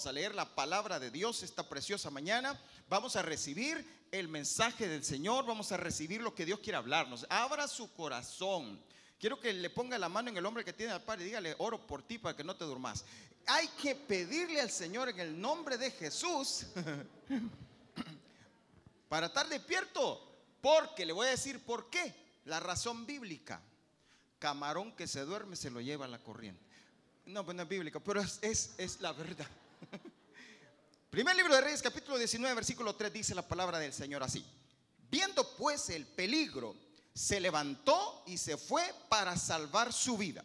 Vamos a leer la palabra de Dios esta preciosa mañana. Vamos a recibir el mensaje del Señor. Vamos a recibir lo que Dios quiere hablarnos. Abra su corazón. Quiero que le ponga la mano en el hombre que tiene al Padre y dígale, oro por ti para que no te durmas. Hay que pedirle al Señor en el nombre de Jesús para estar despierto. Porque le voy a decir por qué. La razón bíblica. Camarón que se duerme se lo lleva a la corriente. No, pues no es bíblico, pero es, es, la verdad. Primer libro de Reyes, capítulo 19, versículo 3, dice la palabra del Señor así. Viendo pues el peligro, se levantó y se fue para salvar su vida.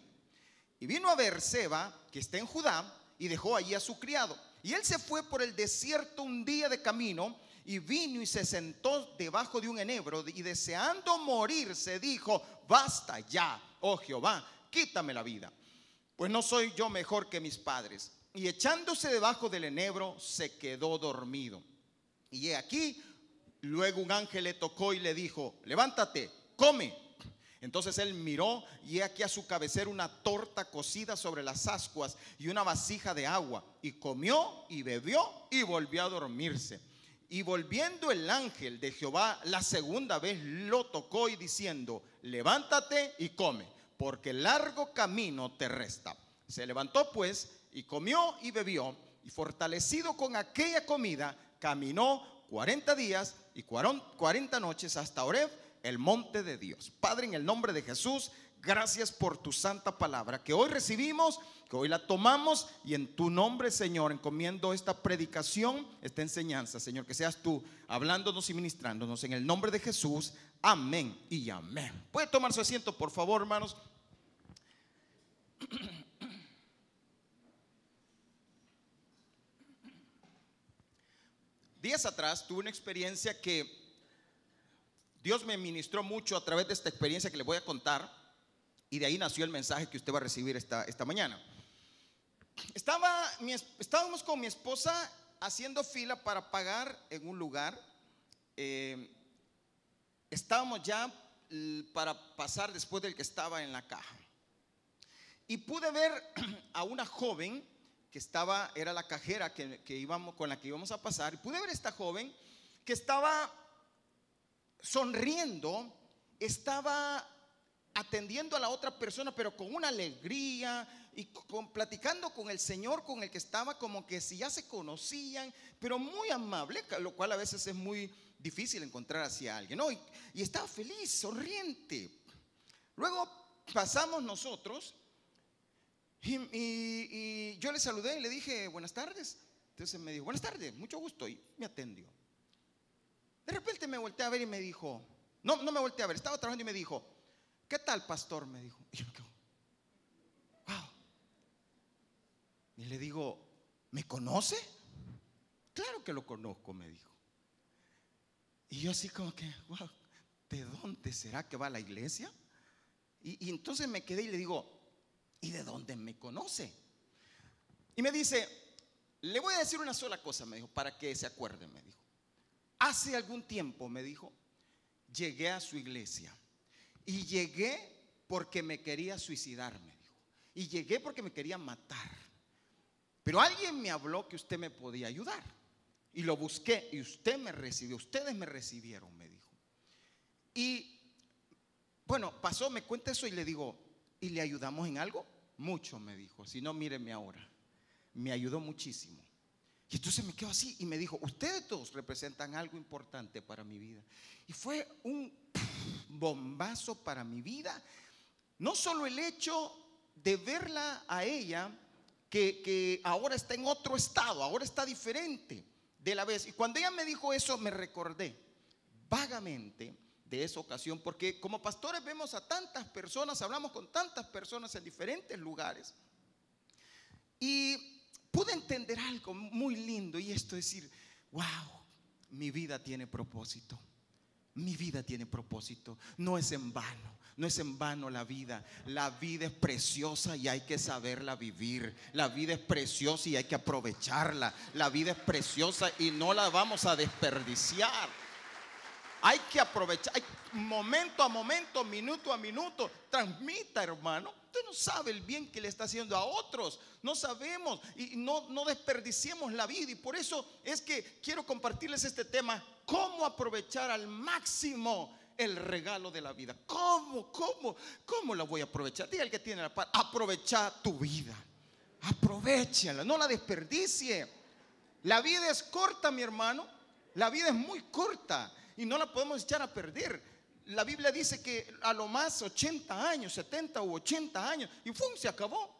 Y vino a Berseba, que está en Judá, y dejó allí a su criado. Y él se fue por el desierto un día de camino, y vino y se sentó debajo de un enebro, y deseando morir, se dijo, basta ya, oh Jehová, quítame la vida pues no soy yo mejor que mis padres. Y echándose debajo del enebro, se quedó dormido. Y he aquí, luego un ángel le tocó y le dijo, levántate, come. Entonces él miró y he aquí a su cabecera una torta cocida sobre las ascuas y una vasija de agua. Y comió y bebió y volvió a dormirse. Y volviendo el ángel de Jehová la segunda vez lo tocó y diciendo, levántate y come porque largo camino te resta. Se levantó pues y comió y bebió, y fortalecido con aquella comida, caminó 40 días y 40 noches hasta Oreb, el monte de Dios. Padre, en el nombre de Jesús, gracias por tu santa palabra que hoy recibimos, que hoy la tomamos y en tu nombre, Señor, encomiendo esta predicación, esta enseñanza, Señor, que seas tú hablándonos y ministrándonos en el nombre de Jesús. Amén y amén. Puede tomar su asiento, por favor, hermanos. Días atrás tuve una experiencia que Dios me ministró mucho a través de esta experiencia que le voy a contar y de ahí nació el mensaje que usted va a recibir esta, esta mañana. Estaba, estábamos con mi esposa haciendo fila para pagar en un lugar. Eh, estábamos ya para pasar después del que estaba en la caja. Y pude ver a una joven que estaba, era la cajera que, íbamos, con la que íbamos a pasar, y pude ver a esta joven que estaba sonriendo, estaba atendiendo a la otra persona, pero con una alegría y platicando con el Señor con el que estaba, como que si ya se conocían, pero muy amable, lo cual a veces es muy difícil encontrar hacia alguien, ¿no? Y, estaba feliz, sonriente. Luego pasamos nosotros y, yo le saludé y le dije, buenas tardes. Entonces me dijo, buenas tardes, mucho gusto, y me atendió. De repente me volteé a ver y me dijo, no, no me volteé a ver, estaba trabajando y me dijo, ¿qué tal, pastor? Me dijo. Y yo, wow. Y le digo, ¿me conoce? Claro que lo conozco, me dijo. Y yo así como que, wow, ¿de dónde será que va la iglesia? Y, entonces me quedé y le digo, ¿y de dónde me conoce? Y me dice, le voy a decir una sola cosa, me dijo, para que se acuerde, me dijo. Hace algún tiempo, me dijo, llegué a su iglesia y llegué porque me quería suicidar, me dijo. Y llegué porque me quería matar. Pero alguien me habló que usted me podía ayudar. Y lo busqué y usted me recibió, ustedes me recibieron, me dijo. Y bueno, pasó, me cuenta eso y le digo, ¿y le ayudamos en algo? Mucho, me dijo. Si no, míreme ahora. Me ayudó muchísimo. Y entonces me quedo así y me dijo, ustedes dos representan algo importante para mi vida. Y fue un bombazo para mi vida. No solo el hecho de verla a ella, que, que ahora está en otro estado, ahora está diferente de la vez. Y cuando ella me dijo eso, me recordé vagamente de esa ocasión, porque como pastores vemos a tantas personas, hablamos con tantas personas en diferentes lugares, y pude entender algo muy lindo, y esto es decir, wow, mi vida tiene propósito, mi vida tiene propósito, no es en vano. No es en vano la vida. La vida es preciosa y hay que saberla vivir. La vida es preciosa y hay que aprovecharla. La vida es preciosa y no la vamos a desperdiciar. Hay que aprovechar. momento a momento, minuto a minuto. Transmita, hermano. Usted no sabe el bien que le está haciendo a otros. No sabemos y no, no desperdiciemos la vida. Y por eso es que quiero compartirles este tema. ¿Cómo aprovechar al máximo el regalo de la vida? ¿Cómo? ¿Cómo? ¿Cómo la voy a aprovechar? Diga el que tiene la paz. Aprovecha tu vida. Aprovechala. No la desperdicie. La vida es corta, mi hermano. La vida es muy corta y no la podemos echar a perder. La Biblia dice que a lo más 80 años, 70 u 80 años, y ¡fum! se acabó.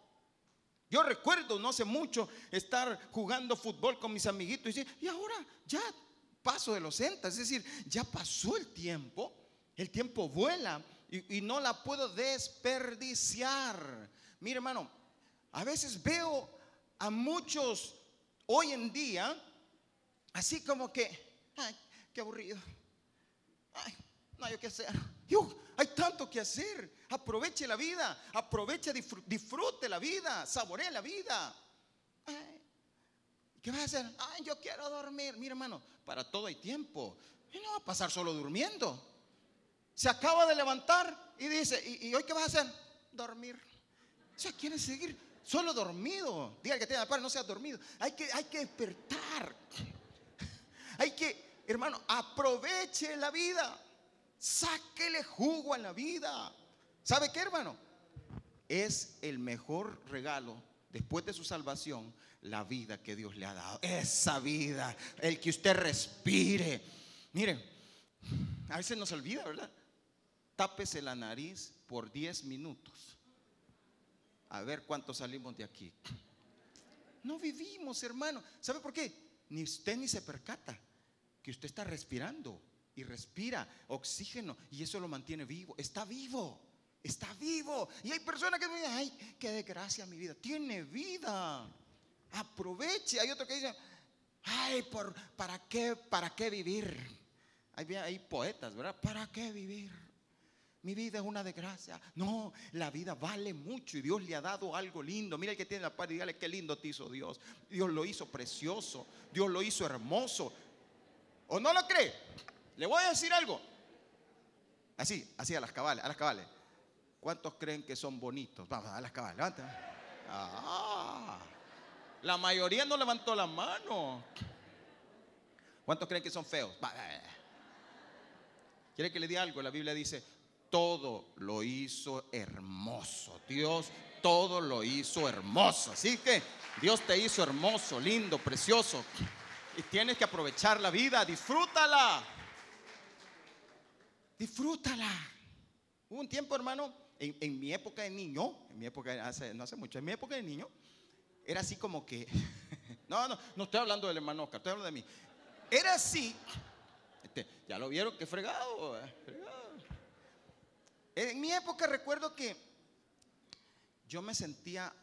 Yo recuerdo no hace mucho estar jugando fútbol con mis amiguitos y decir, y ahora ya paso de los 60, es decir, ya pasó el tiempo, el tiempo vuela y, no la puedo desperdiciar. Mire hermano, a veces veo a muchos hoy en día así como que, ay, qué aburrido. Ay, no hay que hacer. hay tanto que hacer. Aproveche la vida. Aproveche, disfrute la vida. Saboree la vida. ¿Qué vas a hacer? Ay, yo quiero dormir. Mira, hermano, para todo hay tiempo. Y no va a pasar solo durmiendo. Se acaba de levantar y dice, ¿y, hoy qué vas a hacer? Dormir. O sea, quiere seguir solo dormido. Diga que tiene la par, no sea dormido. Hay que, hay que despertar. Hay que hermano, aproveche la vida. Sáquele jugo a la vida. ¿Sabe qué, hermano? Es el mejor regalo después de su salvación, la vida que Dios le ha dado. Esa vida, el que usted respire. Miren, a veces nos olvida, ¿verdad? Tápese la nariz por 10 minutos. A ver cuánto salimos de aquí. No vivimos, hermano. ¿Sabe por qué? Ni usted ni se percata que usted está respirando y respira oxígeno y eso lo mantiene vivo. Está vivo, está vivo. Y hay personas que dicen, ay, qué desgracia mi vida. Tiene vida. Aproveche. Hay otro que dice, ay, por, ¿para qué, para qué vivir? Hay, poetas, ¿verdad? ¿Para qué vivir? Mi vida es una desgracia. No, la vida vale mucho y Dios le ha dado algo lindo. Mira el que tiene la paz dígale qué lindo te hizo Dios. Dios lo hizo precioso. Dios lo hizo hermoso. ¿O no lo cree? Le voy a decir algo. Así, así a las cabales, a las cabales. ¿Cuántos creen que son bonitos? Vamos, a las cabales, levanta. Ah, la mayoría no levantó la mano. ¿Cuántos creen que son feos? ¿Quiere que le diga algo? La Biblia dice, todo lo hizo hermoso. Dios todo lo hizo hermoso. Así que Dios te hizo hermoso, lindo, precioso. Y tienes que aprovechar la vida, disfrútala. Disfrútala. Hubo un tiempo, hermano, en, mi época de niño, en mi época, no hace mucho, en mi época de niño, era así como que, no, no, no estoy hablando del hermano Oscar, estoy hablando de mí. Era así, este, ya lo vieron, que eh, fregado. En mi época recuerdo que yo me sentía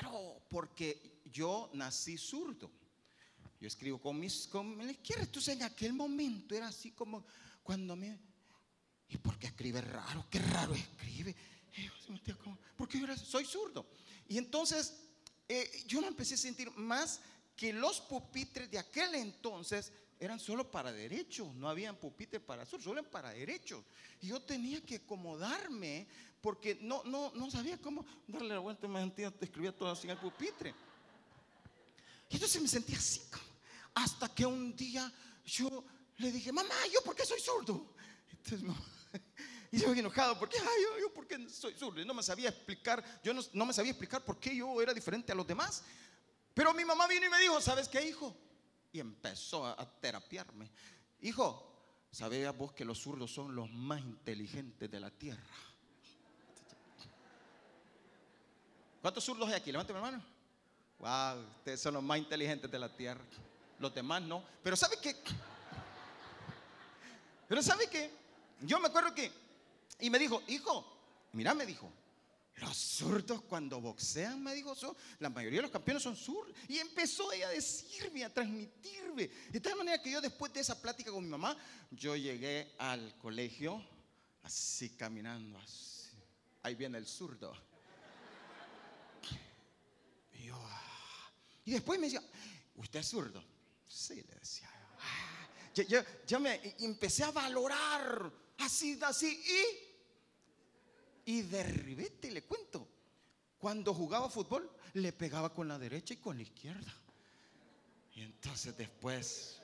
raro porque yo nací zurdo. Yo escribo con, mis, con la izquierda. Entonces en aquel momento era así como cuando me... ¿Y por qué escribe raro? Qué raro escribe. Porque yo soy zurdo. Y entonces eh, yo me empecé a sentir más que los pupitres de aquel entonces eran solo para derechos, no habían pupitres para sur, solo para derechos. Y yo tenía que acomodarme porque no, no, no sabía cómo darle la vuelta, me sentía, escribía todo así en el pupitre. Y entonces me sentía así como, hasta que un día yo le dije, mamá, ¿yo por qué soy zurdo? Entonces, y yo enojado, porque, ay, yo, yo por qué soy zurdo. Y no me sabía explicar, yo no, no me sabía explicar por qué yo era diferente a los demás. Pero mi mamá vino y me dijo, ¿sabes qué, hijo? Y empezó a, terapiarme. Hijo, ¿sabías vos que los zurdos son los más inteligentes de la tierra? ¿Cuántos zurdos hay aquí? Levántame mi mano. Wow, ustedes son los más inteligentes de la tierra los demás no. Pero ¿sabe qué? Pero ¿sabe qué? Yo me acuerdo que, y me dijo, hijo, mira, me dijo, los zurdos cuando boxean, me dijo, la mayoría de los campeones son zurdos. Y empezó ella a decirme, a transmitirme. De tal manera que yo después de esa plática con mi mamá, yo llegué al colegio así caminando, así. Ahí viene el zurdo. Y, yo, ah. y después me decía, ¿usted es zurdo? Sí, le decía. Ah, ya, me empecé a valorar así, así y, y derribete, le cuento. Cuando jugaba fútbol, le pegaba con la derecha y con la izquierda. Y entonces después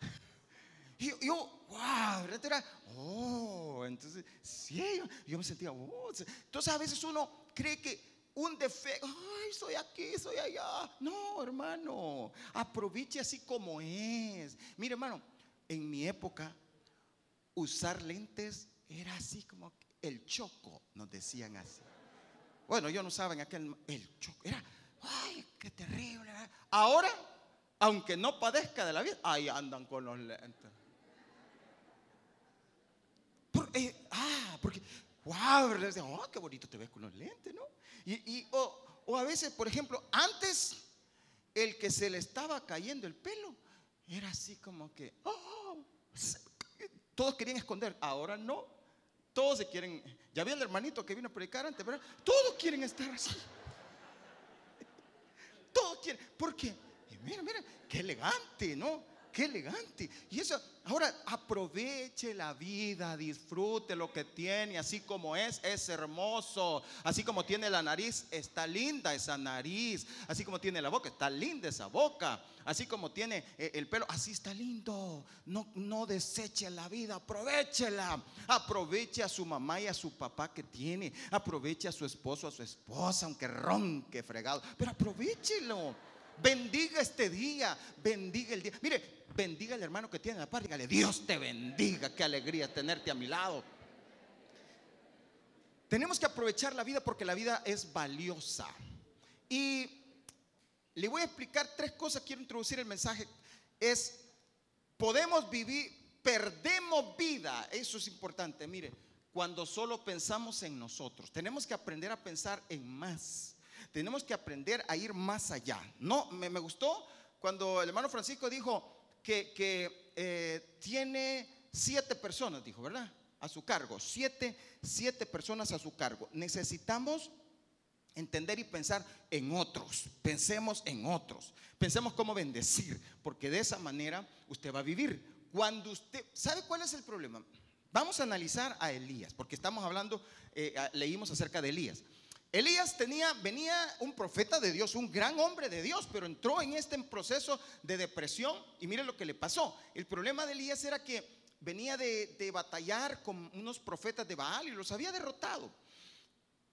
Y yo, wow, era, oh, entonces, sí, yo, me sentía, oh, entonces a veces uno cree que un defecto, ay, soy aquí, soy allá. No, hermano, aproveche así como es. Mire, hermano, en mi época, usar lentes era así como el choco, nos decían así. Bueno, yo no usaba en aquel, el choco, era, ay, qué terrible. Ahora, aunque no padezca de la vida, ahí andan con los lentes. Eh, ah, porque, wow, oh, qué bonito te ves con los lentes, ¿no? Y, o, a veces, por ejemplo, antes el que se le estaba cayendo el pelo era así como que, oh, todos querían esconder, ahora no, todos se quieren, ya vi el hermanito que vino a predicar antes, ¿verdad? Todos quieren estar así. Todos quieren, porque, mira, mira, qué elegante, ¿no? Qué elegante. Y eso, ahora aproveche la vida, disfrute lo que tiene, así como es, es hermoso. Así como tiene la nariz, está linda esa nariz. Así como tiene la boca, está linda esa boca. Así como tiene eh, el pelo, así está lindo. No, no deseche la vida, aprovechela. Aproveche a su mamá y a su papá que tiene. Aproveche a su esposo, a su esposa, aunque ronque fregado. Pero aprovechelo. Bendiga este día, bendiga el día. Mire, bendiga al hermano que tiene la par, dígale, Dios te bendiga, qué alegría tenerte a mi lado. Tenemos que aprovechar la vida porque la vida es valiosa. Y le voy a explicar tres cosas, quiero introducir el mensaje. Es, podemos vivir, perdemos vida, eso es importante, mire, cuando solo pensamos en nosotros. Tenemos que aprender a pensar en más. Tenemos que aprender a ir más allá. No, me, gustó cuando el hermano Francisco dijo, que, eh, tiene siete personas, dijo, ¿verdad? A su cargo, siete, siete personas a su cargo. Necesitamos entender y pensar en otros. Pensemos en otros. Pensemos cómo bendecir, porque de esa manera usted va a vivir. Cuando usted, ¿sabe cuál es el problema? Vamos a analizar a Elías, porque estamos hablando, eh, leímos acerca de Elías. Elías tenía, venía un profeta de Dios, un gran hombre de Dios, pero entró en este proceso de depresión y mire lo que le pasó. El problema de Elías era que venía de, de batallar con unos profetas de Baal y los había derrotado.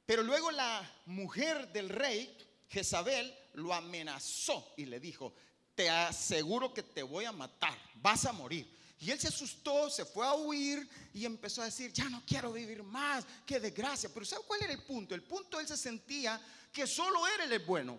Pero luego la mujer del rey, Jezabel, lo amenazó y le dijo, te aseguro que te voy a matar, vas a morir. Y él se asustó, se fue a huir y empezó a decir, ya no quiero vivir más, qué desgracia. Pero ¿sabe cuál era el punto? El punto él se sentía que solo él era el bueno,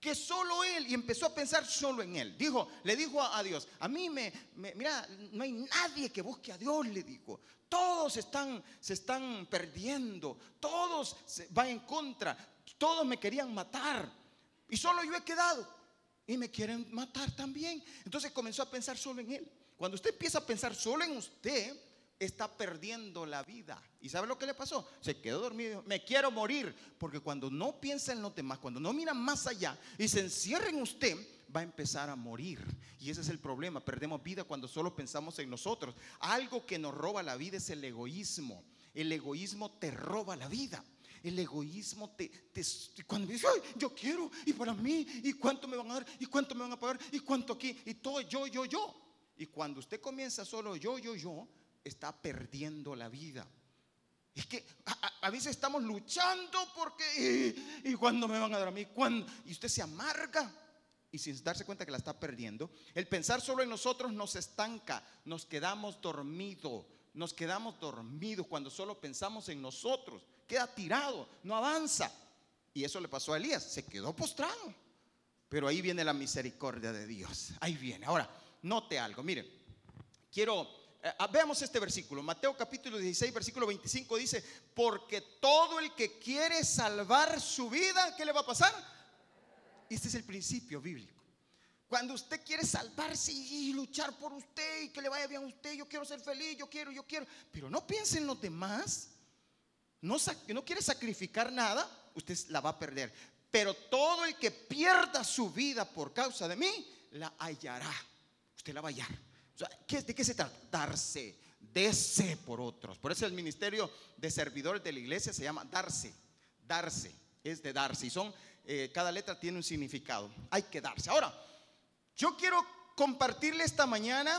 que solo él, y empezó a pensar solo en él. Dijo, le dijo a, Dios, a mí me, mira, no hay nadie que busque a Dios, le dijo. Todos están, se están perdiendo, todos van en contra, todos me querían matar y solo yo he quedado y me quieren matar también. Entonces comenzó a pensar solo en él. Cuando usted empieza a pensar solo en usted, está perdiendo la vida. ¿Y sabe lo que le pasó? Se quedó dormido. Me quiero morir. Porque cuando no piensa en los demás, cuando no mira más allá y se encierra en usted, va a empezar a morir. Y ese es el problema. Perdemos vida cuando solo pensamos en nosotros. Algo que nos roba la vida es el egoísmo. El egoísmo te roba la vida. El egoísmo te, cuando dices, yo quiero, y para mí, y cuánto me van a dar, y cuánto me van a pagar, y cuánto aquí, y todo yo, yo, yo. Y cuando usted comienza solo yo, yo, yo, está perdiendo la vida. Es que a, veces estamos luchando porque, y, cuando me van a dar a mí, ¿Cuándo? y usted se amarga y sin darse cuenta que la está perdiendo. El pensar solo en nosotros nos estanca, nos quedamos dormidos, nos quedamos dormidos cuando solo pensamos en nosotros, queda tirado, no avanza. Y eso le pasó a Elías, se quedó postrado. Pero ahí viene la misericordia de Dios, ahí viene. Ahora, note algo. Mire, quiero, eh, ah, veamos este versículo. Mateo capítulo 16, versículo 25 dice, porque todo el que quiere salvar su vida, ¿qué le va a pasar? Este es el principio bíblico. Cuando usted quiere salvarse y luchar por usted y que le vaya bien a usted, yo quiero ser feliz, yo quiero, yo quiero, pero no piense en los demás, no, no quiere sacrificar nada, usted la va a perder. Pero todo el que pierda su vida por causa de mí, la hallará. Usted la va a hallar. ¿De qué se trata? Darse, dese por otros. Por eso el ministerio de servidores de la iglesia se llama darse, darse, es de darse. Y son, eh, cada letra tiene un significado. Hay que darse. Ahora, yo quiero compartirle esta mañana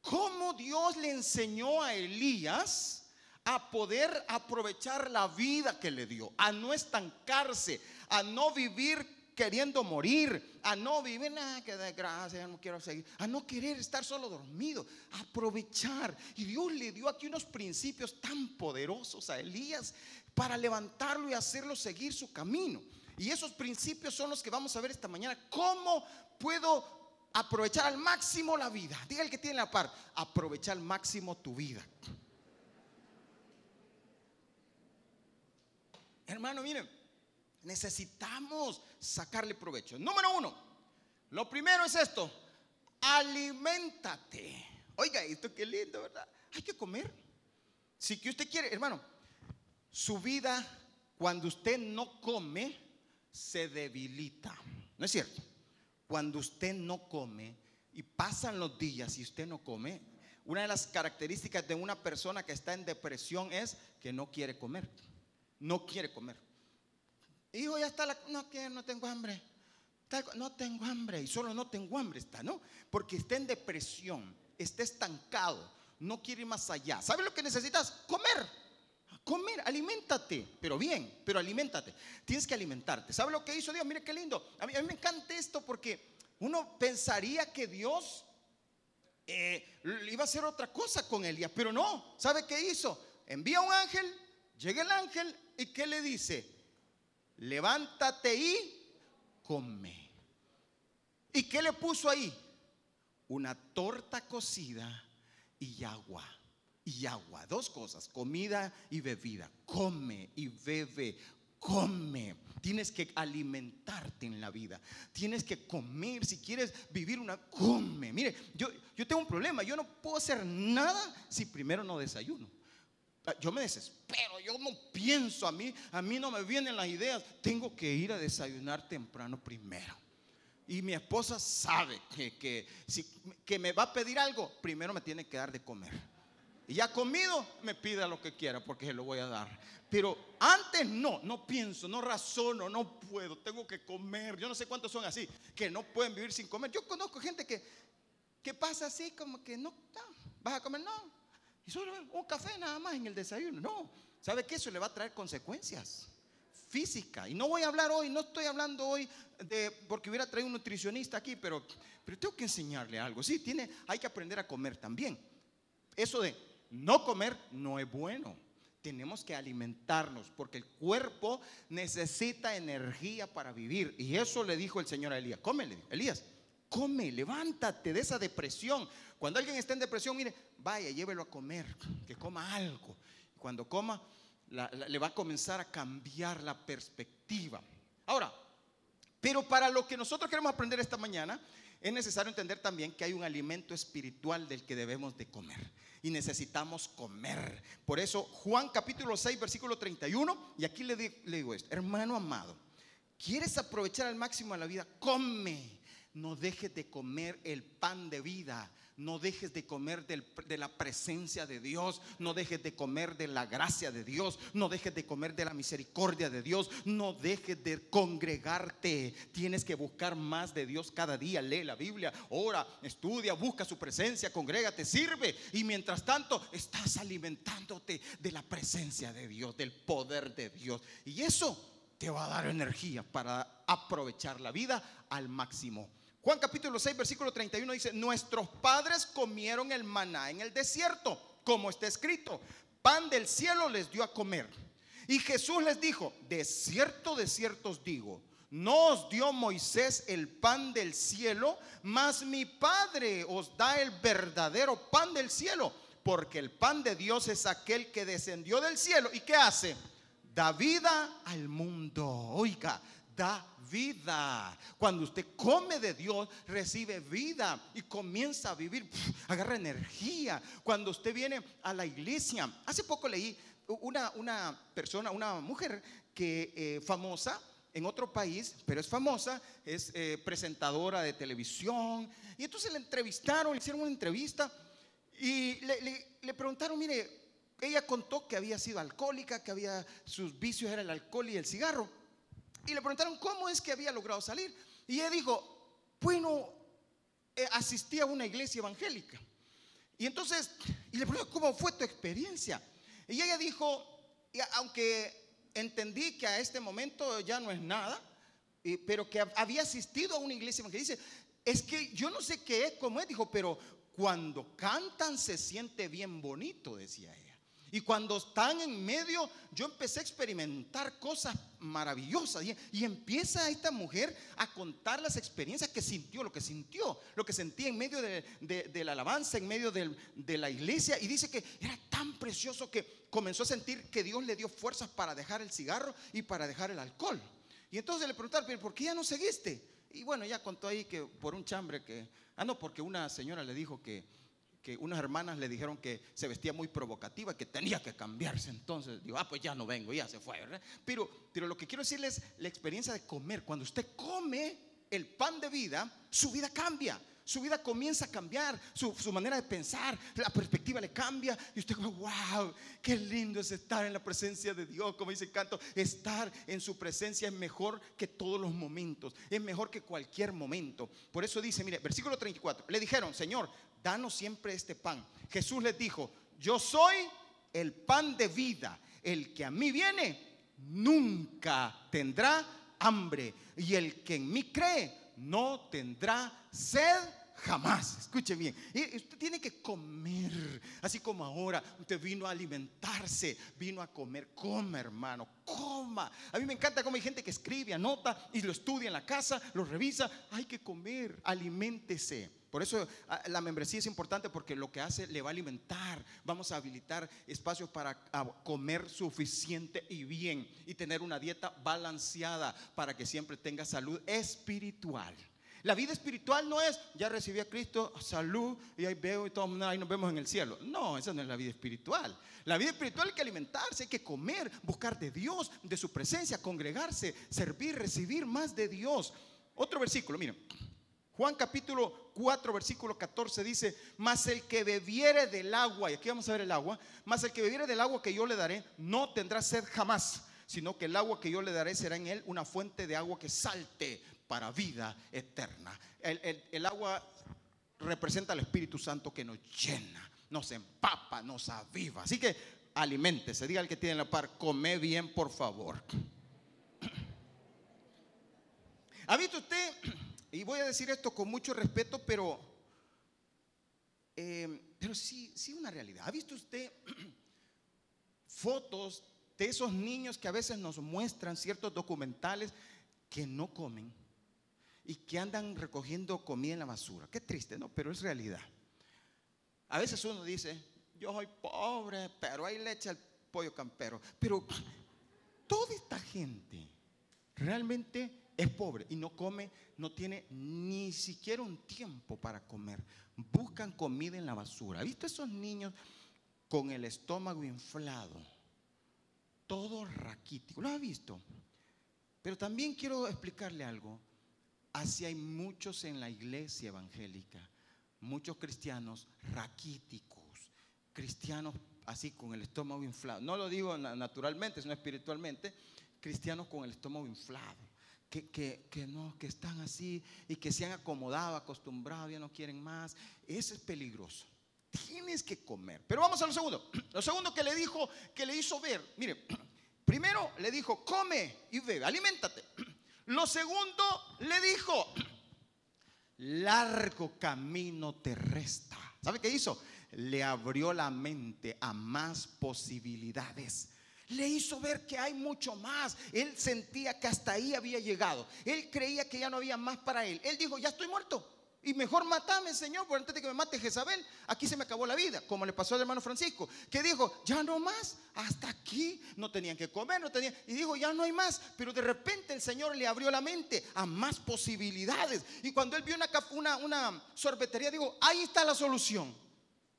cómo Dios le enseñó a Elías a poder aprovechar la vida que le dio, a no estancarse, a no vivir queriendo morir, a no vivir, nada, que desgracia, no quiero seguir, a no querer estar solo dormido, aprovechar. Y Dios le dio aquí unos principios tan poderosos a Elías para levantarlo y hacerlo seguir su camino. Y esos principios son los que vamos a ver esta mañana. ¿Cómo puedo aprovechar al máximo la vida. Diga el que tiene la par, aprovechar al máximo tu vida. Hermano, miren, necesitamos sacarle provecho. Número uno, lo primero es esto, aliméntate. Oiga, esto qué lindo, ¿verdad? Hay que comer. Si que usted quiere, hermano, su vida cuando usted no come se debilita. ¿No es cierto? cuando usted no come y pasan los días y usted no come, una de las características de una persona que está en depresión es que no quiere comer. No quiere comer. Hijo, ya está la... No quiero, no tengo hambre. No tengo hambre. Y solo no tengo hambre está, ¿no? Porque está en depresión, está estancado, no quiere ir más allá. ¿Sabes lo que necesitas? Comer. Comer, aliméntate, pero bien, pero aliméntate. Tienes que alimentarte. ¿Sabe lo que hizo Dios? Mire qué lindo. A mí, me encanta esto porque uno pensaría que Dios eh, iba a hacer otra cosa con Elías, pero no. ¿Sabe qué hizo? Envía un ángel, llega el ángel y ¿qué le dice? Levántate y come. ¿Y qué le puso ahí? Una torta cocida y agua y agua. Dos cosas, comida y bebida. Come y bebe, come. Tienes que alimentarte en la vida. Tienes que comer. Si quieres vivir una, come. Mire, yo, yo tengo un problema. Yo no puedo hacer nada si primero no desayuno. Yo me desespero, yo no pienso, a mí, a mí no me vienen las ideas. Tengo que ir a desayunar temprano primero. Y mi esposa sabe que, que, si, que me va a pedir algo, primero me tiene que dar de comer. Y ya comido, me pida lo que quiera porque se lo voy a dar. Pero antes no, no pienso, no razono, no puedo, tengo que comer. Yo no sé cuántos son así, que no pueden vivir sin comer. Yo conozco gente que, que pasa así como que no, vas a comer, no. Y solo un café nada más en el desayuno. No, ¿sabe que eso le va a traer consecuencias? físicas Y no voy a hablar hoy, no estoy hablando hoy de, porque hubiera traído un nutricionista aquí, pero, pero tengo que enseñarle algo. Sí, tiene, hay que aprender a comer también. Eso de no comer no es bueno. Tenemos que alimentarnos porque el cuerpo necesita energía para vivir. Y eso le dijo el Señor a Elías. Cómele, Elías, come, levántate de esa depresión. Cuando alguien está en depresión, mire, vaya, llévelo a comer, que coma algo. Cuando coma, le va a comenzar a cambiar la perspectiva. Ahora, pero para lo que nosotros queremos aprender esta mañana, es necesario entender también que hay un alimento espiritual del que debemos de comer. Y necesitamos comer. Por eso Juan capítulo 6, versículo 31, y aquí le digo, esto, hermano amado, ¿quieres aprovechar al máximo la vida? Come. No dejes de comer el pan de vida no dejes de comer de la presencia de Dios. No dejes de comer de la gracia de Dios. No dejes de comer de la misericordia de Dios. No dejes de congregarte. Tienes que buscar más de Dios cada día. Lee la Biblia, ora, estudia, busca su presencia, congrégate, sirve. Y mientras tanto estás alimentándote de la presencia de Dios, del poder de Dios. Y eso te va a dar energía para aprovechar la vida al máximo. Juan capítulo 6, versículo 31 dice, nuestros padres comieron el maná en el desierto, como está escrito, pan del cielo les dio a comer. Y Jesús les dijo, de cierto, de cierto os digo, no os dio Moisés el pan del cielo, mas mi Padre os da el verdadero pan del cielo, porque el pan de Dios es aquel que descendió del cielo. ¿Y qué hace? Da vida al mundo. Oiga, da vida. Cuando usted come de Dios, recibe vida y comienza a vivir, agarra energía. Cuando usted viene a la iglesia, hace poco leí una, una persona, una mujer que eh, famosa, en otro país, pero es famosa, es eh, presentadora de televisión. Y entonces le entrevistaron, le hicieron una entrevista y le, preguntaron, mire, ella contó que había sido alcohólica, que había sus vicios eran el alcohol y el cigarro. Y le preguntaron cómo es que había logrado salir. Y ella dijo, bueno, eh, asistí a una iglesia evangélica. Y entonces, y le preguntaron, ¿cómo fue tu experiencia? Y ella dijo, aunque entendí que a este momento ya no es nada, pero que había asistido a una iglesia que dice, es que yo no sé qué es, cómo es, dijo, pero cuando cantan se siente bien bonito, decía ella. Y cuando están en medio, yo empecé a experimentar cosas maravillosas. Y, empieza esta mujer a contar las experiencias que sintió, lo que sintió, lo que sentía en medio de, la alabanza, en medio de la iglesia. Y dice que era tan precioso que comenzó a sentir que Dios le dio fuerzas para dejar el cigarro y para dejar el alcohol. Y entonces le preguntaron, ¿por qué ya no seguiste? Y bueno, ya contó ahí que por un chambre que... Ah, no, porque una señora le dijo que que unas hermanas le dijeron que se vestía muy provocativa, que tenía que cambiarse. Entonces, digo, ah, pues ya no vengo, ya se fue, ¿verdad? Pero, pero lo que quiero decirles es la experiencia de comer. Cuando usted come el pan de vida, su vida cambia. Su vida comienza a cambiar, su, su, manera de pensar, la perspectiva le cambia. Y usted dice, wow, qué lindo es estar en la presencia de Dios. Como dice el canto, estar en su presencia es mejor que todos los momentos, es mejor que cualquier momento. Por eso dice, mire, versículo 34, le dijeron, Señor, danos siempre este pan. Jesús les dijo, yo soy el pan de vida. El que a mí viene nunca tendrá hambre. Y el que en mí cree no tendrá sed jamás. Escuche bien. Usted tiene que comer, así como ahora usted vino a alimentarse, vino a comer. Coma, hermano, coma. A mí me encanta cómo hay gente que escribe, anota y lo estudia en la casa, lo revisa. Hay que comer, aliméntese. Por eso ah, la membresía es importante porque lo que hace le va a alimentar. Vamos a habilitar espacios para comer suficiente y bien y tener una dieta balanceada para que siempre tenga salud espiritual. La vida espiritual no es, ya recibí a Cristo, salud, y ahí veo y todo, ahí nos vemos en el cielo. No, esa no es la vida espiritual. La vida espiritual hay que alimentarse, hay que comer, buscar de Dios, de su presencia, congregarse, servir, recibir más de Dios. Otro versículo, miren. Juan capítulo 4, versículo 14 dice, mas el que bebiere del agua, y aquí vamos a ver el agua, mas el que bebiere del agua que yo le daré, no tendrá sed jamás, sino que el agua que yo le daré será en él una fuente de agua que salte para vida eterna. El, agua representa al Espíritu Santo que nos llena, nos empapa, nos aviva. Así que aliméntese, diga al que tiene la par, come bien por favor. ¿Ha visto usted? Y voy a decir esto con mucho respeto, pero, eh, pero sí, sí una realidad. ¿Ha visto usted fotos de esos niños que a veces nos muestran ciertos documentales que no comen y que andan recogiendo comida en la basura? Qué triste, ¿no? Pero es realidad. A veces uno dice, yo soy pobre, pero hay leche al pollo campero. Pero toda esta gente realmente es pobre y no come, no tiene ni siquiera un tiempo para comer. Buscan comida en la basura. ¿Ha visto esos niños con el estómago inflado? Todo raquítico. ¿Lo ha visto? Pero también quiero explicarle algo. Así hay muchos en la iglesia evangélica, muchos cristianos raquíticos, cristianos así con el estómago inflado. No lo digo naturalmente, sino espiritualmente, cristianos con el estómago inflado que, no, que están así y que se han acomodado, acostumbrado, ya no quieren más. Eso es peligroso. Tienes que comer. Pero vamos a lo segundo. Lo segundo que le dijo, que le hizo ver. Mire, primero le dijo, come y bebe, aliméntate. Lo segundo le dijo, largo camino te resta. ¿Sabe qué hizo? Le abrió la mente a más posibilidades le hizo ver que hay mucho más. Él sentía que hasta ahí había llegado. Él creía que ya no había más para él. Él dijo, ya estoy muerto. Y mejor matame, Señor, por antes de que me mate Jezabel, aquí se me acabó la vida, como le pasó al hermano Francisco, que dijo, ya no más, hasta aquí no tenían que comer, no tenían, y dijo, ya no hay más, pero de repente el Señor le abrió la mente a más posibilidades. Y cuando él vio una, una, sorbetería, dijo, ahí está la solución.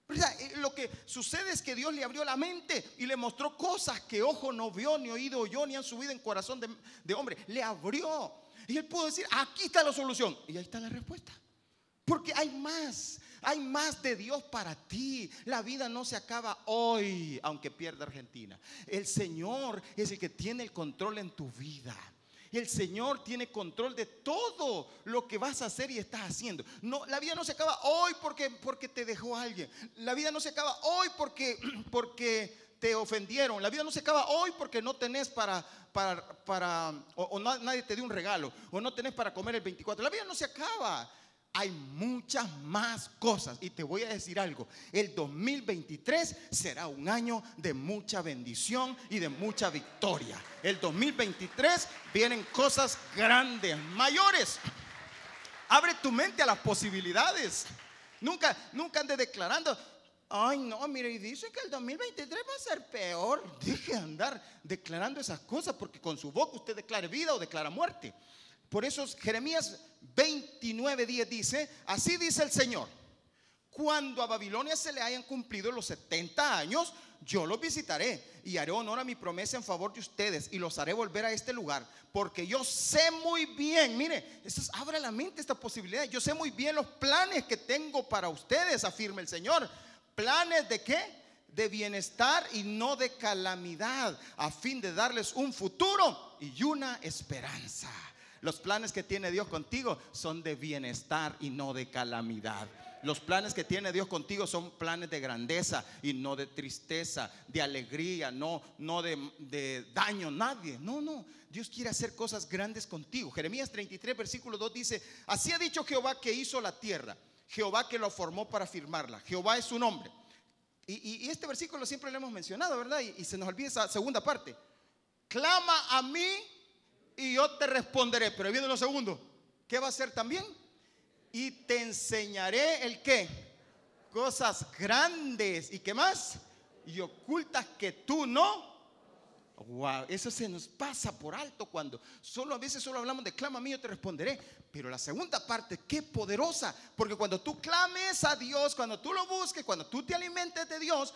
Eh, lo que sucede es que Dios le abrió la mente y le mostró cosas que ojo no vio, ni oído oyó, ni han subido en corazón de hombre. Le abrió. Y él pudo decir, aquí está la solución. Y ahí está la respuesta. Porque hay más, hay más de Dios para ti. La vida no se acaba hoy, aunque pierda Argentina. El Señor es el que tiene el control en tu vida. El Señor tiene control de todo lo que vas a hacer y estás haciendo. No, la vida no se acaba hoy porque, porque te dejó alguien. La vida no se acaba hoy porque, porque te ofendieron. La vida no se acaba hoy porque no tenés para, para, para o, nadie te dio un regalo, o no tenés para comer el 24. La vida no se acaba hay muchas más cosas. Y te voy a decir algo, el 2023 será un año de mucha bendición y de mucha victoria. El 2023 vienen cosas grandes, mayores. Abre tu mente a las posibilidades. Nunca, nunca andes declarando, ay no, mire, y dicen que el 2023 va a ser peor. Deje de andar declarando esas cosas porque con su boca usted declara vida o declara muerte. Por eso Jeremías 29, 10 dice, así dice el Señor, cuando a Babilonia se le hayan cumplido los 70 años, yo los visitaré y haré honor a mi promesa en favor de ustedes y los haré volver a este lugar, porque yo sé muy bien, mire, esto es, abre la mente esta posibilidad, yo sé muy bien los planes que tengo para ustedes, afirma el Señor. ¿Planes de qué? De bienestar y no de calamidad, a fin de darles un futuro y una esperanza. Los planes que tiene Dios contigo son de bienestar y no de calamidad. Los planes que tiene Dios contigo son planes de grandeza y no de tristeza, de alegría, no, no de, de daño, nadie. No, no. Dios quiere hacer cosas grandes contigo. Jeremías 33, versículo 2 dice, así ha dicho Jehová que hizo la tierra, Jehová que lo formó para firmarla. Jehová es su nombre. Y, este versículo siempre lo hemos mencionado, ¿verdad? Y, y se nos olvida esa segunda parte. Clama a mí y yo te responderé. Pero viene lo segundo, ¿qué va a hacer también? Y te enseñaré el qué? Cosas grandes y qué más? Y ocultas que tú no. Wow, eso se nos pasa por alto cuando solo a veces solo hablamos de clama a mí, yo te responderé. Pero la segunda parte, qué poderosa, porque cuando tú clames a Dios, cuando tú lo busques, cuando tú te alimentes de Dios,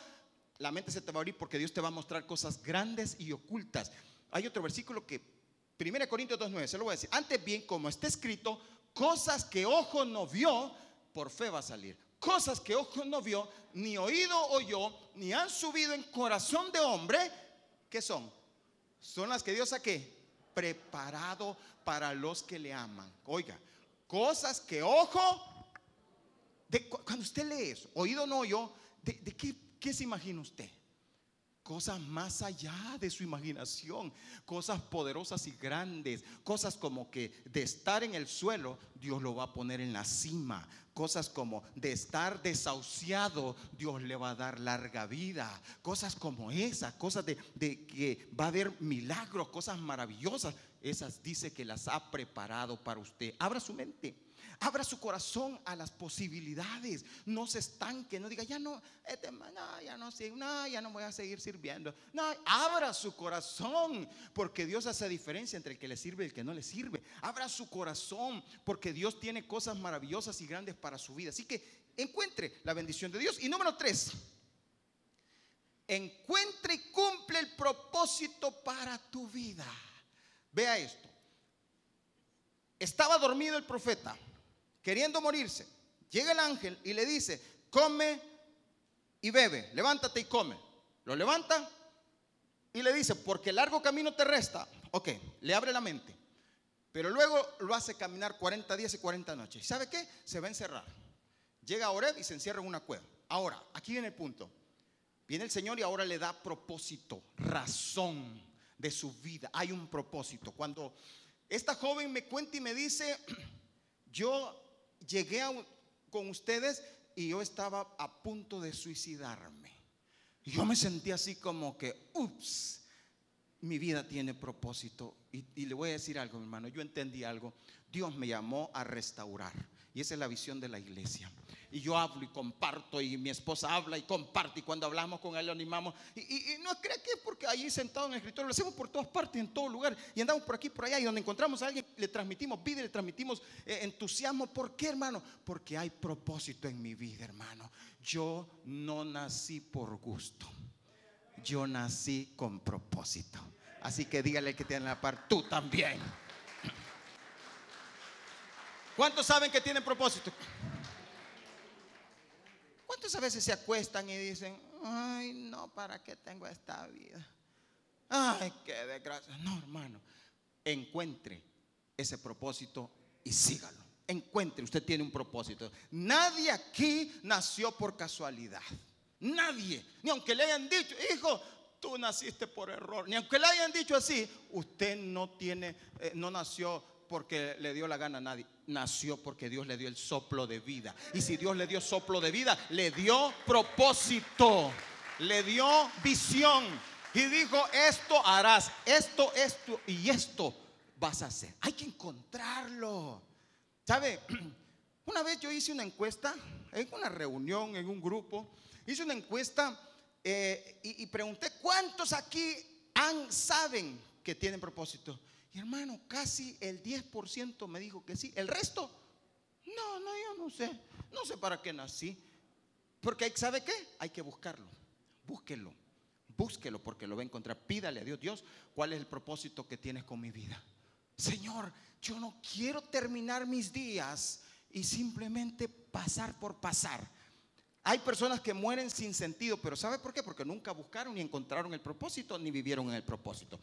la mente se te va a abrir porque Dios te va a mostrar cosas grandes y ocultas. Hay otro versículo que 1 Corintios 2.9, se lo voy a decir. Antes bien, como está escrito, cosas que ojo no vio, por fe va a salir. Cosas que ojo no vio, ni oído oyó, ni han subido en corazón de hombre, ¿qué son? Son las que Dios ha preparado para los que le aman. Oiga, cosas que ojo, cuando usted lee eso, oído no oyó, ¿de, de qué, qué se imagina usted? Cosas más allá de su imaginación, cosas poderosas y grandes, cosas como que de estar en el suelo, Dios lo va a poner en la cima, cosas como de estar desahuciado, Dios le va a dar larga vida, cosas como esas, cosas de, de que va a haber milagros, cosas maravillosas, esas dice que las ha preparado para usted. Abra su mente. Abra su corazón a las posibilidades. No se estanque. No diga, ya no, este, no, ya no, no, ya no voy a seguir sirviendo. No, abra su corazón. Porque Dios hace diferencia entre el que le sirve y el que no le sirve. Abra su corazón. Porque Dios tiene cosas maravillosas y grandes para su vida. Así que encuentre la bendición de Dios. Y número tres. Encuentre y cumple el propósito para tu vida. Vea esto. Estaba dormido el profeta queriendo morirse, llega el ángel y le dice, come y bebe, levántate y come. Lo levanta y le dice, porque largo camino te resta. Ok, le abre la mente. Pero luego lo hace caminar 40 días y 40 noches. ¿Y sabe qué? Se va a encerrar. Llega a Oreb y se encierra en una cueva. Ahora, aquí viene el punto. Viene el Señor y ahora le da propósito, razón de su vida. Hay un propósito. Cuando esta joven me cuenta y me dice, yo llegué con ustedes y yo estaba a punto de suicidarme. Y yo me sentí así como que, ups, mi vida tiene propósito. Y, y, le voy a decir algo, mi hermano. Yo entendí algo. Dios me llamó a restaurar. Y esa es la visión de la iglesia. Y yo hablo y comparto, y mi esposa habla y comparte, y cuando hablamos con él animamos. Y, no cree que es porque allí sentado en el escritorio, lo hacemos por todas partes, en todo lugar, y andamos por aquí, por allá, y donde encontramos a alguien, le transmitimos vida, le transmitimos eh, entusiasmo. ¿Por qué, hermano? Porque hay propósito en mi vida, hermano. Yo no nací por gusto, yo nací con propósito. Así que dígale que tiene la par, tú también. ¿Cuántos saben que tienen propósito? ¿Cuántos a veces se acuestan y dicen, ay, no, ¿para qué tengo esta vida? Ay, qué desgracia. No, hermano, encuentre ese propósito y sígalo. Encuentre, usted tiene un propósito. Nadie aquí nació por casualidad. Nadie. Ni aunque le hayan dicho, hijo, tú naciste por error. Ni aunque le hayan dicho así, usted no tiene, eh, no nació porque le dio la gana a nadie, nació porque Dios le dio el soplo de vida. Y si Dios le dio soplo de vida, le dio propósito, le dio visión. Y dijo, esto harás, esto, esto y esto vas a hacer. Hay que encontrarlo. ¿Sabe? Una vez yo hice una encuesta en una reunión, en un grupo, hice una encuesta eh, y, y, pregunté, ¿cuántos aquí han, saben que tienen propósito? Hermano, casi el 10% me dijo que sí. El resto, no, no, yo no sé. No sé para qué nací. Porque, ¿sabe qué? Hay que buscarlo. Búsquelo. Búsquelo porque lo va a encontrar. Pídale a Dios, Dios, ¿cuál es el propósito que tienes con mi vida? Señor, yo no quiero terminar mis días y simplemente pasar por pasar. Hay personas que mueren sin sentido, pero ¿sabe por qué? Porque nunca buscaron ni encontraron el propósito ni vivieron en el propósito.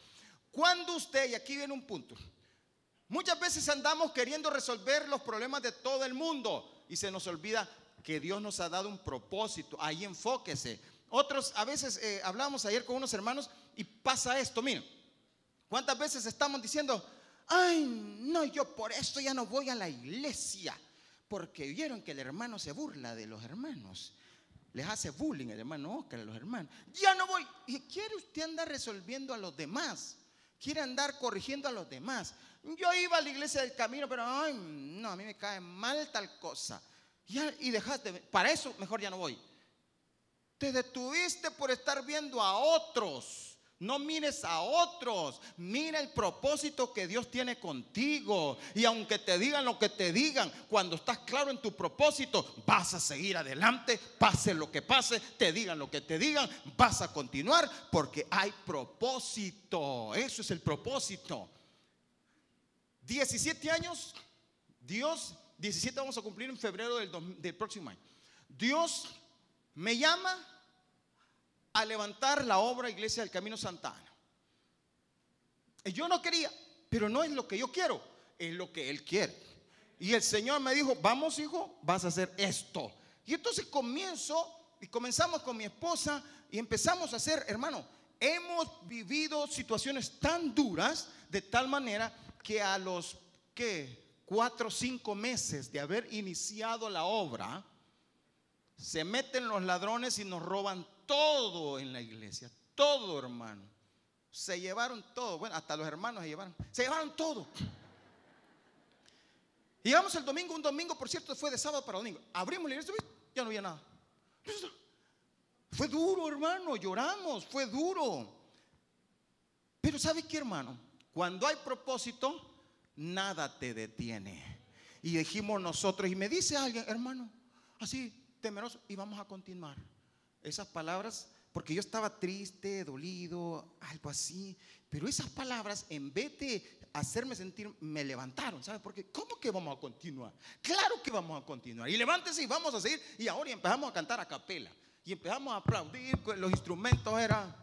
Cuando usted, y aquí viene un punto, muchas veces andamos queriendo resolver los problemas de todo el mundo y se nos olvida que Dios nos ha dado un propósito, ahí enfóquese. Otros, a veces eh, hablamos ayer con unos hermanos y pasa esto, miren, ¿cuántas veces estamos diciendo, ay, no, yo por esto ya no voy a la iglesia? Porque vieron que el hermano se burla de los hermanos. Les hace bullying el hermano Oscar a los hermanos. Ya no voy. ¿Y quiere usted andar resolviendo a los demás? Quiere andar corrigiendo a los demás. Yo iba a la iglesia del camino, pero ay, no, a mí me cae mal tal cosa. y dejaste, para eso mejor ya no voy. Te detuviste por estar viendo a otros. No mires a otros, mira el propósito que Dios tiene contigo. Y aunque te digan lo que te digan, cuando estás claro en tu propósito, vas a seguir adelante, pase lo que pase, te digan lo que te digan, vas a continuar porque hay propósito. Eso es el propósito. 17 años, Dios, 17 vamos a cumplir en febrero del, del próximo año. Dios me llama a levantar la obra Iglesia del Camino Santana. Yo no quería, pero no es lo que yo quiero, es lo que Él quiere. Y el Señor me dijo, vamos hijo, vas a hacer esto. Y entonces comienzo y comenzamos con mi esposa y empezamos a hacer, hermano, hemos vivido situaciones tan duras de tal manera que a los que cuatro o cinco meses de haber iniciado la obra, se meten los ladrones y nos roban todo en la iglesia, todo hermano. Se llevaron todo, bueno, hasta los hermanos se llevaron, se llevaron todo. Llegamos el domingo, un domingo, por cierto, fue de sábado para domingo. Abrimos la iglesia, ya no había nada. Fue duro, hermano, lloramos, fue duro. Pero ¿sabe qué, hermano? Cuando hay propósito, nada te detiene. Y dijimos nosotros, y me dice alguien, hermano, así temeroso, y vamos a continuar esas palabras, porque yo estaba triste, dolido, algo así, pero esas palabras, en vez de hacerme sentir, me levantaron, ¿sabes? Porque, ¿cómo que vamos a continuar? Claro que vamos a continuar. Y levántese y vamos a seguir. Y ahora empezamos a cantar a capela. Y empezamos a aplaudir, los instrumentos eran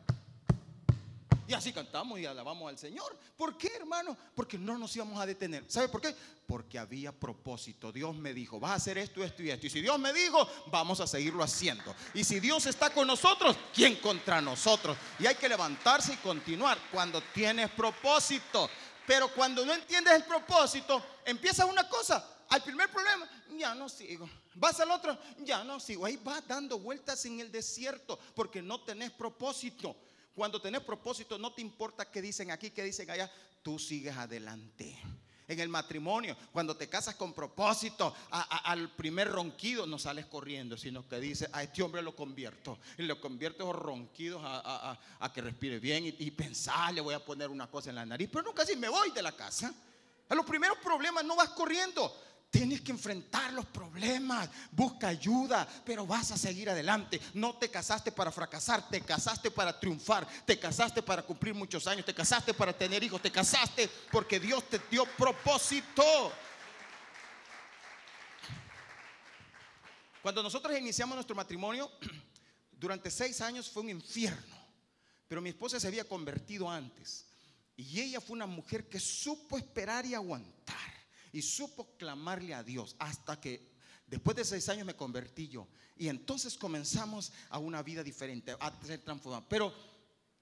y así cantamos y alabamos al Señor. ¿Por qué, hermano? Porque no nos íbamos a detener. ¿Sabe por qué? Porque había propósito. Dios me dijo, vas a hacer esto, esto y esto. Y si Dios me dijo, vamos a seguirlo haciendo. Y si Dios está con nosotros, ¿quién contra nosotros? Y hay que levantarse y continuar cuando tienes propósito. Pero cuando no entiendes el propósito, empieza una cosa. Al primer problema, ya no sigo. Vas al otro, ya no sigo. Ahí vas dando vueltas en el desierto porque no tenés propósito. Cuando tenés propósito, no te importa qué dicen aquí, qué dicen allá, tú sigues adelante. En el matrimonio, cuando te casas con propósito, al primer ronquido no sales corriendo, sino que dices, a este hombre lo convierto. Y lo convierto esos ronquidos a, que respire bien y, y pensar, le voy a poner una cosa en la nariz. Pero nunca si me voy de la casa. A los primeros problemas no vas corriendo. Tienes que enfrentar los problemas, busca ayuda, pero vas a seguir adelante. No te casaste para fracasar, te casaste para triunfar, te casaste para cumplir muchos años, te casaste para tener hijos, te casaste porque Dios te dio propósito. Cuando nosotros iniciamos nuestro matrimonio, durante seis años fue un infierno, pero mi esposa se había convertido antes y ella fue una mujer que supo esperar y aguantar y supo clamarle a Dios hasta que después de seis años me convertí yo. Y entonces comenzamos a una vida diferente, a ser transformado. Pero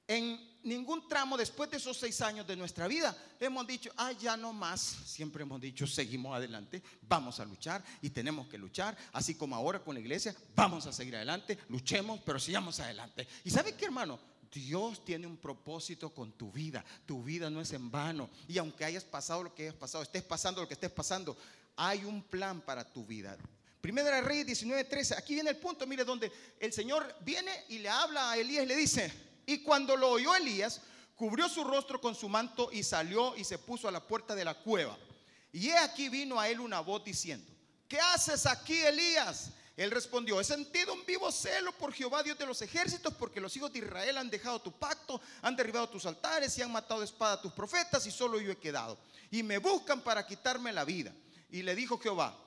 en ningún tramo después de esos seis años de nuestra vida hemos dicho, ah, ya no más. Siempre hemos dicho, seguimos adelante, vamos a luchar y tenemos que luchar. Así como ahora con la iglesia, vamos a seguir adelante, luchemos, pero sigamos adelante. ¿Y sabe qué, hermano? Dios tiene un propósito con tu vida. Tu vida no es en vano. Y aunque hayas pasado lo que hayas pasado, estés pasando lo que estés pasando, hay un plan para tu vida. Primera de Reyes 19:13. Aquí viene el punto, mire, donde el Señor viene y le habla a Elías y le dice, y cuando lo oyó Elías, cubrió su rostro con su manto y salió y se puso a la puerta de la cueva. Y he aquí vino a él una voz diciendo, ¿qué haces aquí, Elías? Él respondió, he sentido un vivo celo por Jehová Dios de los ejércitos, porque los hijos de Israel han dejado tu pacto, han derribado tus altares y han matado de espada a tus profetas y solo yo he quedado. Y me buscan para quitarme la vida. Y le dijo Jehová,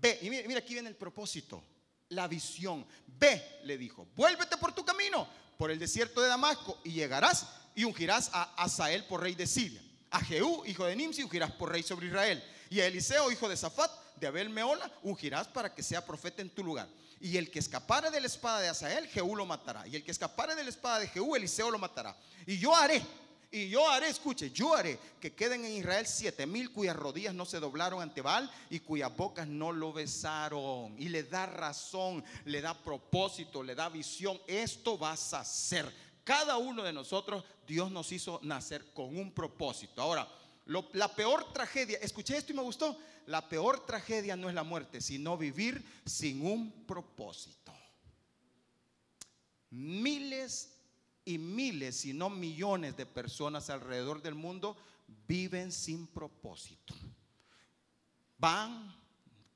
ve, y mira, aquí viene el propósito, la visión. Ve, le dijo, vuélvete por tu camino, por el desierto de Damasco, y llegarás y ungirás a Asael por rey de Siria. A Jehú, hijo de Nimsi, ungirás por rey sobre Israel. Y a Eliseo, hijo de Zafat, de Abel Meola, ungirás para que sea profeta en tu lugar. Y el que escapare de la espada de Asael, Jehú lo matará. Y el que escapare de la espada de Jehú, Eliseo lo matará. Y yo haré, y yo haré, escuche, yo haré que queden en Israel siete mil cuyas rodillas no se doblaron ante Baal y cuyas bocas no lo besaron. Y le da razón, le da propósito, le da visión. Esto vas a hacer. Cada uno de nosotros, Dios nos hizo nacer con un propósito. Ahora, la peor tragedia, escuché esto y me gustó, la peor tragedia no es la muerte, sino vivir sin un propósito. Miles y miles, si no millones de personas alrededor del mundo viven sin propósito. Van,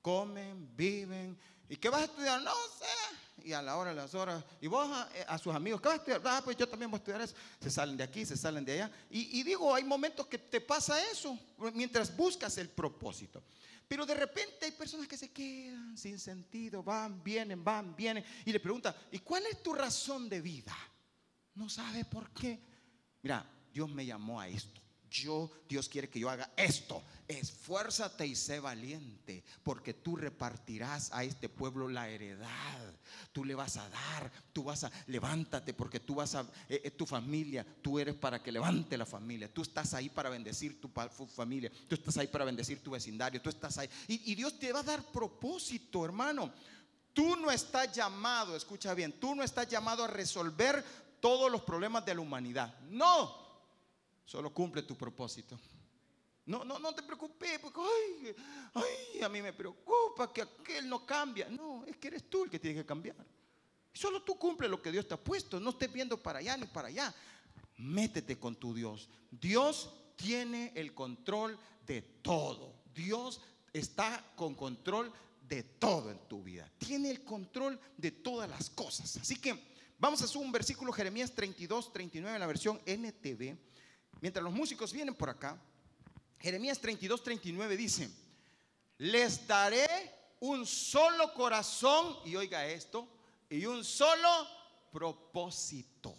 comen, viven. ¿Y qué vas a estudiar? No sé. Y a la hora de las horas, y vos a, sus amigos, ¿qué vas a estudiar? Ah, pues yo también voy a estudiar eso. Se salen de aquí, se salen de allá. Y, y digo, hay momentos que te pasa eso mientras buscas el propósito. Pero de repente hay personas que se quedan sin sentido, van, vienen, van, vienen. Y le pregunta, ¿y cuál es tu razón de vida? No sabe por qué. Mira, Dios me llamó a esto yo, Dios quiere que yo haga esto. Esfuérzate y sé valiente, porque tú repartirás a este pueblo la heredad. Tú le vas a dar, tú vas a, levántate, porque tú vas a, eh, tu familia, tú eres para que levante la familia. Tú estás ahí para bendecir tu familia, tú estás ahí para bendecir tu vecindario, tú estás ahí. Y Dios te va a dar propósito, hermano. Tú no estás llamado, escucha bien, tú no estás llamado a resolver todos los problemas de la humanidad. No, Solo cumple tu propósito. No, no, no te preocupes, porque ay, ay, a mí me preocupa que aquel no cambia. No, es que eres tú el que tiene que cambiar. Solo tú cumple lo que Dios te ha puesto. No estés viendo para allá ni para allá. Métete con tu Dios. Dios tiene el control de todo. Dios está con control de todo en tu vida. Tiene el control de todas las cosas. Así que vamos a hacer un versículo Jeremías 32, 39 en la versión NTV mientras los músicos vienen por acá, Jeremías 32, 39 dice, les daré un solo corazón, y oiga esto, y un solo propósito.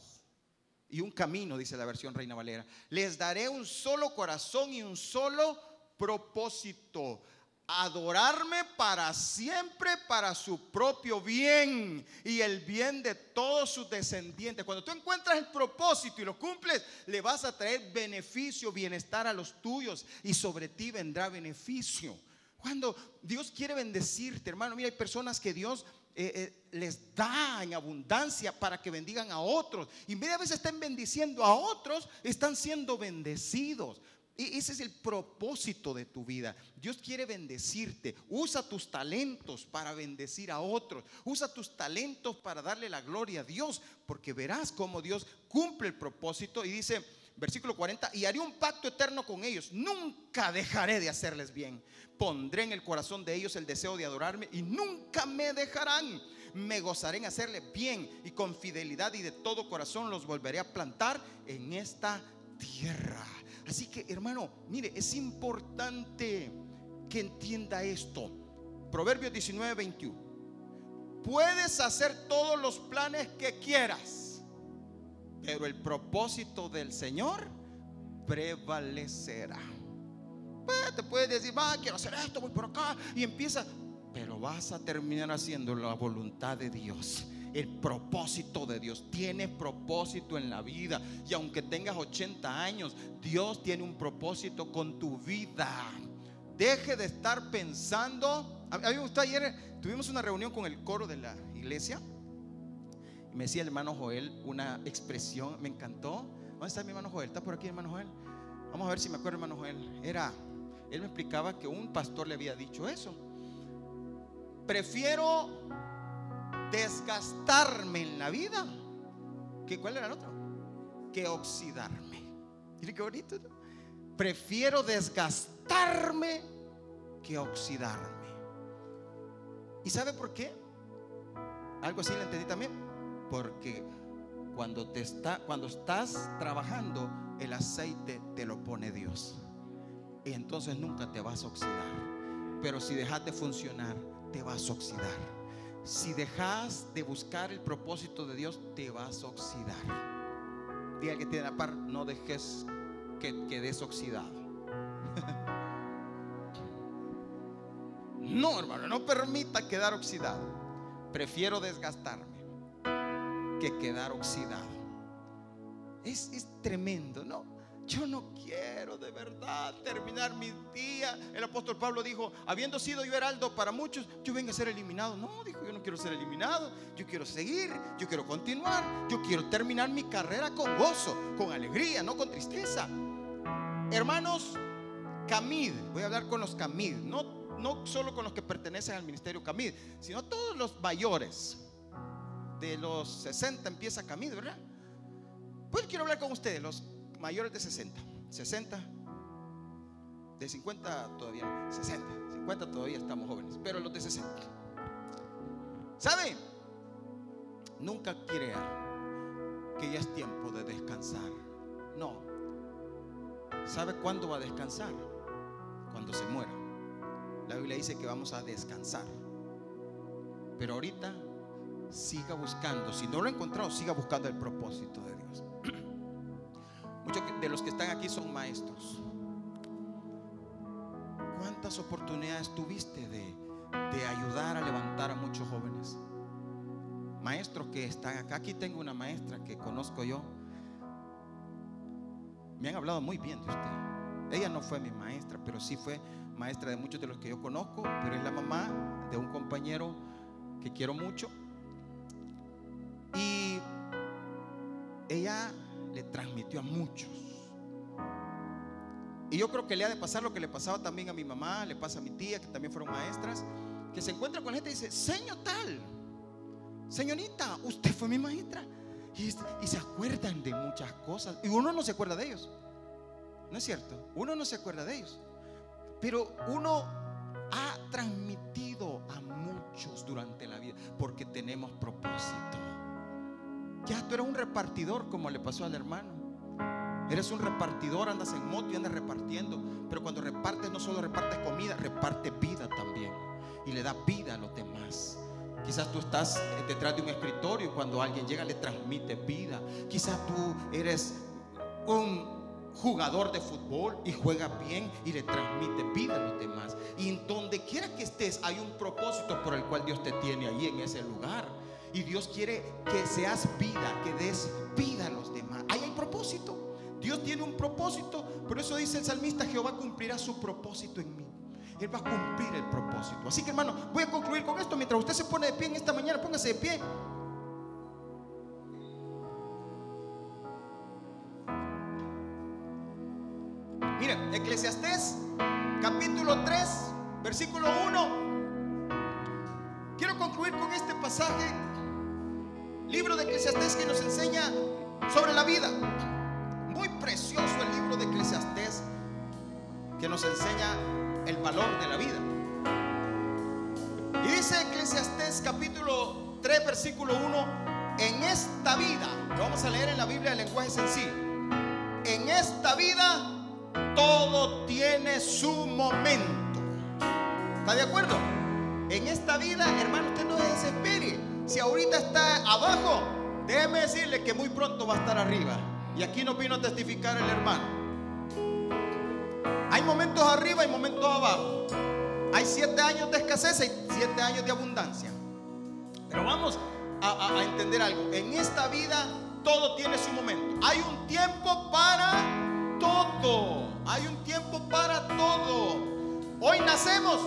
Y un camino, dice la versión Reina Valera. Les daré un solo corazón y un solo propósito adorarme para siempre para su propio bien y el bien de todos sus descendientes. Cuando tú encuentras el propósito y lo cumples, le vas a traer beneficio, bienestar a los tuyos y sobre ti vendrá beneficio. Cuando Dios quiere bendecirte, hermano, mira, hay personas que Dios eh, eh, les da en abundancia para que bendigan a otros. Y media vez están bendiciendo a otros, están siendo bendecidos. Y ese es el propósito de tu vida. Dios quiere bendecirte. Usa tus talentos para bendecir a otros. Usa tus talentos para darle la gloria a Dios. Porque verás cómo Dios cumple el propósito. Y dice, versículo 40, y haré un pacto eterno con ellos. Nunca dejaré de hacerles bien. Pondré en el corazón de ellos el deseo de adorarme y nunca me dejarán. Me gozaré en hacerles bien y con fidelidad y de todo corazón los volveré a plantar en esta tierra. Así que, hermano, mire, es importante que entienda esto. Proverbios 19, 21. Puedes hacer todos los planes que quieras pero el propósito del Señor prevalecerá. Pues, te puedes decir, va, quiero hacer esto, voy por acá, y empieza, pero vas a terminar haciendo la voluntad de Dios. El propósito de Dios. Tiene propósito en la vida. Y aunque tengas 80 años, Dios tiene un propósito con tu vida. Deje de estar pensando. A mí me gustó ayer, tuvimos una reunión con el coro de la iglesia me decía el hermano Joel una expresión, me encantó. ¿Dónde está mi hermano Joel? ¿Está por aquí, hermano Joel? Vamos a ver si me acuerdo, hermano Joel. Era, él me explicaba que un pastor le había dicho eso. Prefiero desgastarme en la vida. ¿Que, ¿Cuál era el otro? Que oxidarme. Mire qué bonito. Prefiero desgastarme que oxidarme. ¿Y sabe por qué? Algo así le entendí también porque cuando, te está, cuando estás trabajando, el aceite te lo pone Dios. Y entonces nunca te vas a oxidar. Pero si dejas de funcionar, te vas a oxidar. Si dejas de buscar el propósito de Dios, te vas a oxidar. Diga que tiene la par, no dejes que quedes oxidado. no, hermano, no permita quedar oxidado. Prefiero desgastarme que quedar oxidado. Es, tremendo, ¿no? Yo no quiero de verdad terminar mi día. El apóstol Pablo dijo, habiendo sido yo heraldo para muchos, yo vengo a ser eliminado. No, dijo, yo no quiero ser eliminado. Yo quiero seguir, yo quiero continuar. Yo quiero terminar mi carrera con gozo, con alegría, no con tristeza. Hermanos, Camid, voy a hablar con los Camid, no, no solo con los que pertenecen al ministerio Camid, sino todos los mayores de los 60 empieza camino, ¿verdad? Pues quiero hablar con ustedes, los mayores de 60. 60, de 50 todavía, 60, 50 todavía estamos jóvenes, pero los de 60. ¿Sabe? Nunca crea que ya es tiempo de descansar. No. ¿Sabe cuándo va a descansar? Cuando se muera. La Biblia dice que vamos a descansar. Pero ahorita siga buscando. Si no lo ha encontrado, siga buscando el propósito de Dios. De los que están aquí son maestros. ¿Cuántas oportunidades tuviste de, de ayudar a levantar a muchos jóvenes? Maestros que están acá. Aquí tengo una maestra que conozco yo. Me han hablado muy bien de usted. Ella no fue mi maestra, pero sí fue maestra de muchos de los que yo conozco, pero es la mamá de un compañero que quiero mucho y ella le transmitió a muchos. Y yo creo que le ha de pasar lo que le pasaba también a mi mamá, le pasa a mi tía, que también fueron maestras, que se encuentra con gente y dice, señor tal, señorita, usted fue mi maestra. Y, y se acuerdan de muchas cosas. Y uno no se acuerda de ellos. ¿No es cierto? Uno no se acuerda de ellos. Pero uno ha transmitido a muchos durante la vida porque tenemos propósito. Ya tú eres un repartidor como le pasó al hermano. Eres un repartidor, andas en moto y andas repartiendo. Pero cuando repartes no solo repartes comida, reparte vida también. Y le da vida a los demás. Quizás tú estás detrás de un escritorio y cuando alguien llega le transmite vida. Quizás tú eres un jugador de fútbol y juega bien y le transmite vida a los demás. Y en donde quiera que estés hay un propósito por el cual Dios te tiene ahí en ese lugar. Y Dios quiere que seas vida, que des vida a los demás. Ahí hay propósito. Dios tiene un propósito. Por eso dice el salmista, Jehová cumplirá su propósito en mí. Él va a cumplir el propósito. Así que hermano, voy a concluir con esto. Mientras usted se pone de pie en esta mañana, póngase de pie. Mire, Eclesiastés capítulo 3, versículo 1. Quiero concluir con este pasaje, libro de Eclesiastés que nos enseña sobre la vida. Muy precioso el libro de Eclesiastés que nos enseña el valor de la vida. Y dice Eclesiastés capítulo 3, versículo 1, en esta vida, lo vamos a leer en la Biblia en lenguaje sencillo, en esta vida todo tiene su momento. ¿Está de acuerdo? En esta vida, hermano, usted no se. Si ahorita está abajo, déjeme decirle que muy pronto va a estar arriba. Y aquí nos vino a testificar el hermano. Hay momentos arriba y momentos abajo. Hay siete años de escasez y siete años de abundancia. Pero vamos a, a entender algo. En esta vida todo tiene su momento. Hay un tiempo para todo. Hay un tiempo para todo. Hoy nacemos,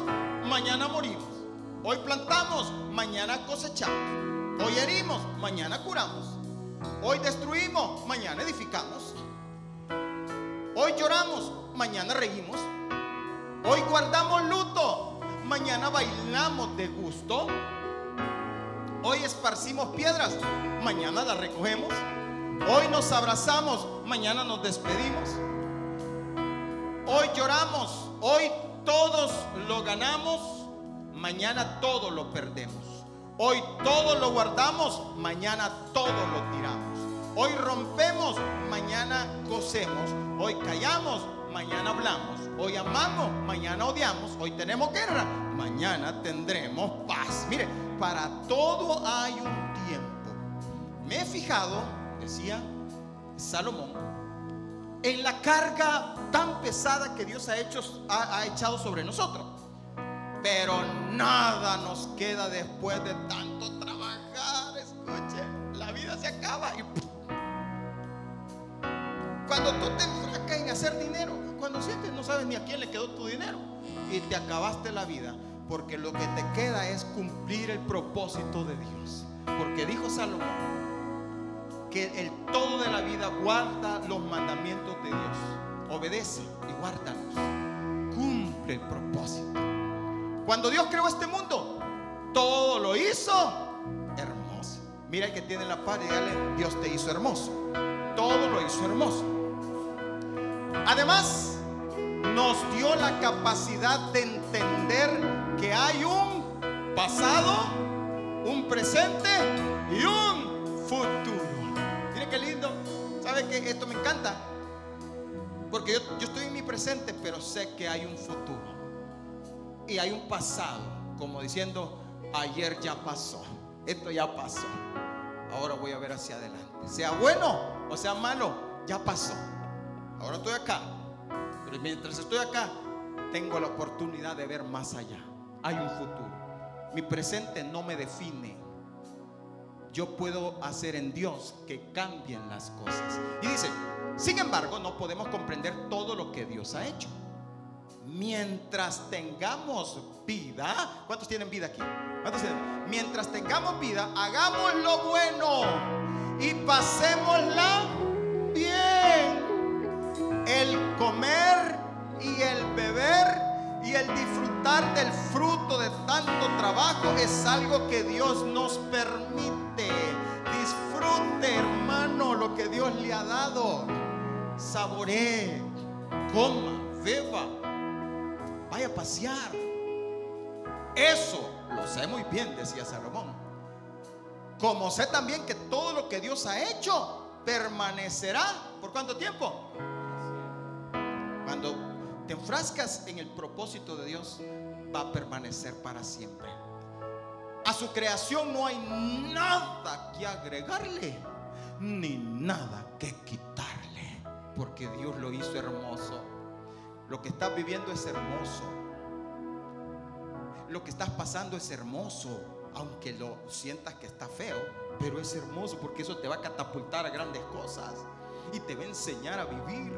mañana morimos. Hoy plantamos, mañana cosechamos. Hoy herimos, mañana curamos. Hoy destruimos, mañana edificamos. Hoy lloramos, mañana reímos. Hoy guardamos luto, mañana bailamos de gusto. Hoy esparcimos piedras, mañana las recogemos. Hoy nos abrazamos, mañana nos despedimos. Hoy lloramos, hoy todos lo ganamos, mañana todo lo perdemos. Hoy todo lo guardamos, mañana todo lo tiramos. Hoy rompemos, mañana cosemos. Hoy callamos, mañana hablamos. Hoy amamos, mañana odiamos. Hoy tenemos guerra, mañana tendremos paz. Mire, para todo hay un tiempo. Me he fijado, decía Salomón, en la carga tan pesada que Dios ha, hecho, ha, ha echado sobre nosotros. Pero nada nos queda después de tanto trabajar. Escuche, la vida se acaba y cuando tú te enfracas en hacer dinero, cuando sientes no sabes ni a quién le quedó tu dinero y te acabaste la vida, porque lo que te queda es cumplir el propósito de Dios. Porque dijo Salomón que el todo de la vida guarda los mandamientos de Dios. Obedece y guárdalos. Cumple el propósito. Cuando Dios creó este mundo, todo lo hizo hermoso. Mira el que tiene la paz y dígale, Dios te hizo hermoso. Todo lo hizo hermoso. Además, nos dio la capacidad de entender que hay un pasado, un presente y un futuro. Mire qué lindo. ¿Sabe que esto me encanta? Porque yo estoy en mi presente, pero sé que hay un futuro. Y hay un pasado, como diciendo, ayer ya pasó. Esto ya pasó. Ahora voy a ver hacia adelante. Sea bueno o sea malo, ya pasó. Ahora estoy acá. Pero mientras estoy acá, tengo la oportunidad de ver más allá. Hay un futuro. Mi presente no me define. Yo puedo hacer en Dios que cambien las cosas. Y dice, sin embargo, no podemos comprender todo lo que Dios ha hecho. Mientras tengamos vida, ¿cuántos tienen vida aquí? Mientras tengamos vida, hagamos lo bueno y pasémosla bien. El comer y el beber y el disfrutar del fruto de tanto trabajo es algo que Dios nos permite. Disfrute, hermano, lo que Dios le ha dado. Saboree, coma, beba, pasear. Eso lo sé muy bien, decía Salomón. Como sé también que todo lo que Dios ha hecho permanecerá. ¿Por cuánto tiempo? Cuando te enfrascas en el propósito de Dios, va a permanecer para siempre. A su creación no hay nada que agregarle, ni nada que quitarle, porque Dios lo hizo hermoso. Lo que estás viviendo es hermoso. Lo que estás pasando es hermoso, aunque lo sientas que está feo, pero es hermoso porque eso te va a catapultar a grandes cosas y te va a enseñar a vivir.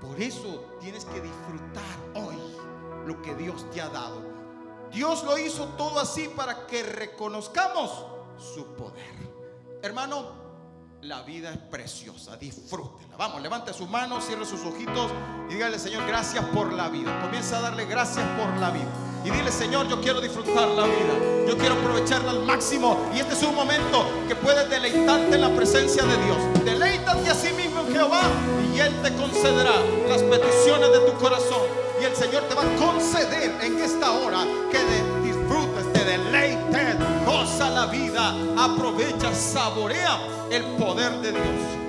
Por eso tienes que disfrutar hoy lo que Dios te ha dado. Dios lo hizo todo así para que reconozcamos su poder. Hermano, la vida es preciosa, disfrútela. Vamos, levante sus manos, cierre sus ojitos y dígale, Señor, gracias por la vida. Comienza a darle gracias por la vida. Y dile, Señor, yo quiero disfrutar la vida. Yo quiero aprovecharla al máximo. Y este es un momento que puedes deleitarte en la presencia de Dios. Deleítate a sí mismo en Jehová y Él te concederá las peticiones de tu corazón. Y el Señor te va a conceder en esta hora que disfrutes, te deleites, goza la vida, aprovecha, saborea el poder de Dios.